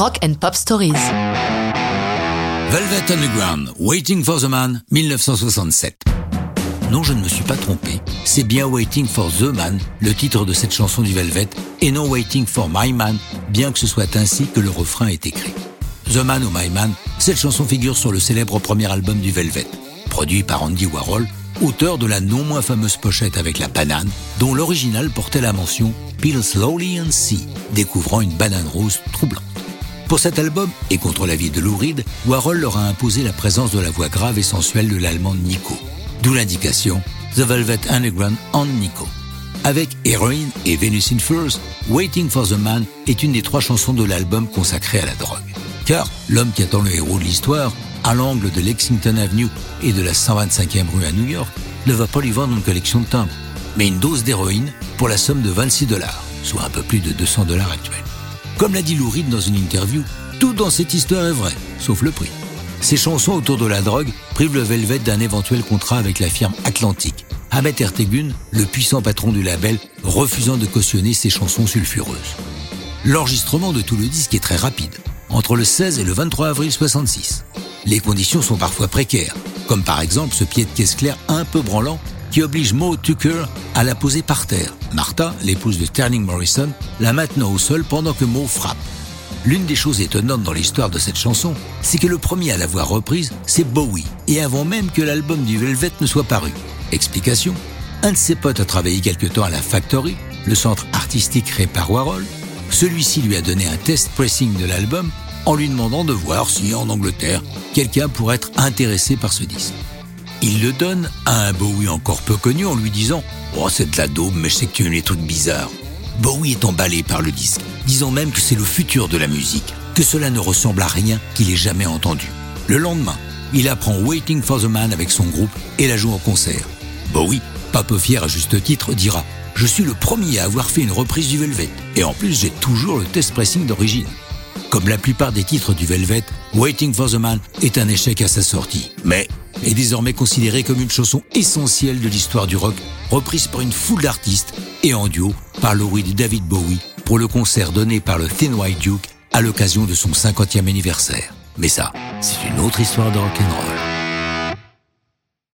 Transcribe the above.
Rock and Pop Stories. Velvet Underground, Waiting for the Man, 1967. Non, je ne me suis pas trompé. C'est bien Waiting for the Man, le titre de cette chanson du Velvet, et non Waiting for My Man, bien que ce soit ainsi que le refrain est écrit. The Man ou My Man, cette chanson figure sur le célèbre premier album du Velvet, produit par Andy Warhol, auteur de la non moins fameuse pochette avec la banane, dont l'original portait la mention Peel Slowly and See, découvrant une banane rose troublante. Pour cet album, et contre l'avis de Lou Reed, Warhol leur a imposé la présence de la voix grave et sensuelle de l'allemand Nico. D'où l'indication The Velvet Underground en Nico. Avec Heroin et Venus in Furs, Waiting for the Man est une des trois chansons de l'album consacrée à la drogue. Car l'homme qui attend le héros de l'histoire, à l'angle de Lexington Avenue et de la 125e rue à New York, ne va pas lui vendre une collection de timbres, mais une dose d'héroïne pour la somme de 26 dollars, soit un peu plus de 200 dollars actuels. Comme l'a dit Lou Reed dans une interview, tout dans cette histoire est vrai, sauf le prix. Ces chansons autour de la drogue privent le Velvet d'un éventuel contrat avec la firme Atlantique. Ahmet Ertegun, le puissant patron du label, refusant de cautionner ces chansons sulfureuses. L'enregistrement de tout le disque est très rapide, entre le 16 et le 23 avril 66. Les conditions sont parfois précaires, comme par exemple ce pied de caisse clair un peu branlant qui oblige Mo Tucker à la poser par terre. Martha, l'épouse de Sterling Morrison, la maintenant au sol pendant que Mo frappe. L'une des choses étonnantes dans l'histoire de cette chanson, c'est que le premier à l'avoir reprise, c'est Bowie, et avant même que l'album du Velvet ne soit paru. Explication Un de ses potes a travaillé quelque temps à la Factory, le centre artistique créé par Warhol. Celui-ci lui a donné un test pressing de l'album en lui demandant de voir si, en Angleterre, quelqu'un pourrait être intéressé par ce disque. Il le donne à un Bowie encore peu connu en lui disant Oh, c'est de la daube, mais je sais que tu aimes les trucs bizarres. Bowie est emballé par le disque, disant même que c'est le futur de la musique, que cela ne ressemble à rien qu'il ait jamais entendu. Le lendemain, il apprend Waiting for the Man avec son groupe et la joue en concert. Bowie, pas peu fier à juste titre, dira Je suis le premier à avoir fait une reprise du Velvet, et en plus j'ai toujours le test pressing d'origine. Comme la plupart des titres du Velvet, Waiting for the Man est un échec à sa sortie, mais est désormais considéré comme une chanson essentielle de l'histoire du rock, reprise par une foule d'artistes et en duo par Lou Reed et David Bowie pour le concert donné par le Thin White Duke à l'occasion de son 50e anniversaire. Mais ça, c'est une autre histoire de rock'n'roll.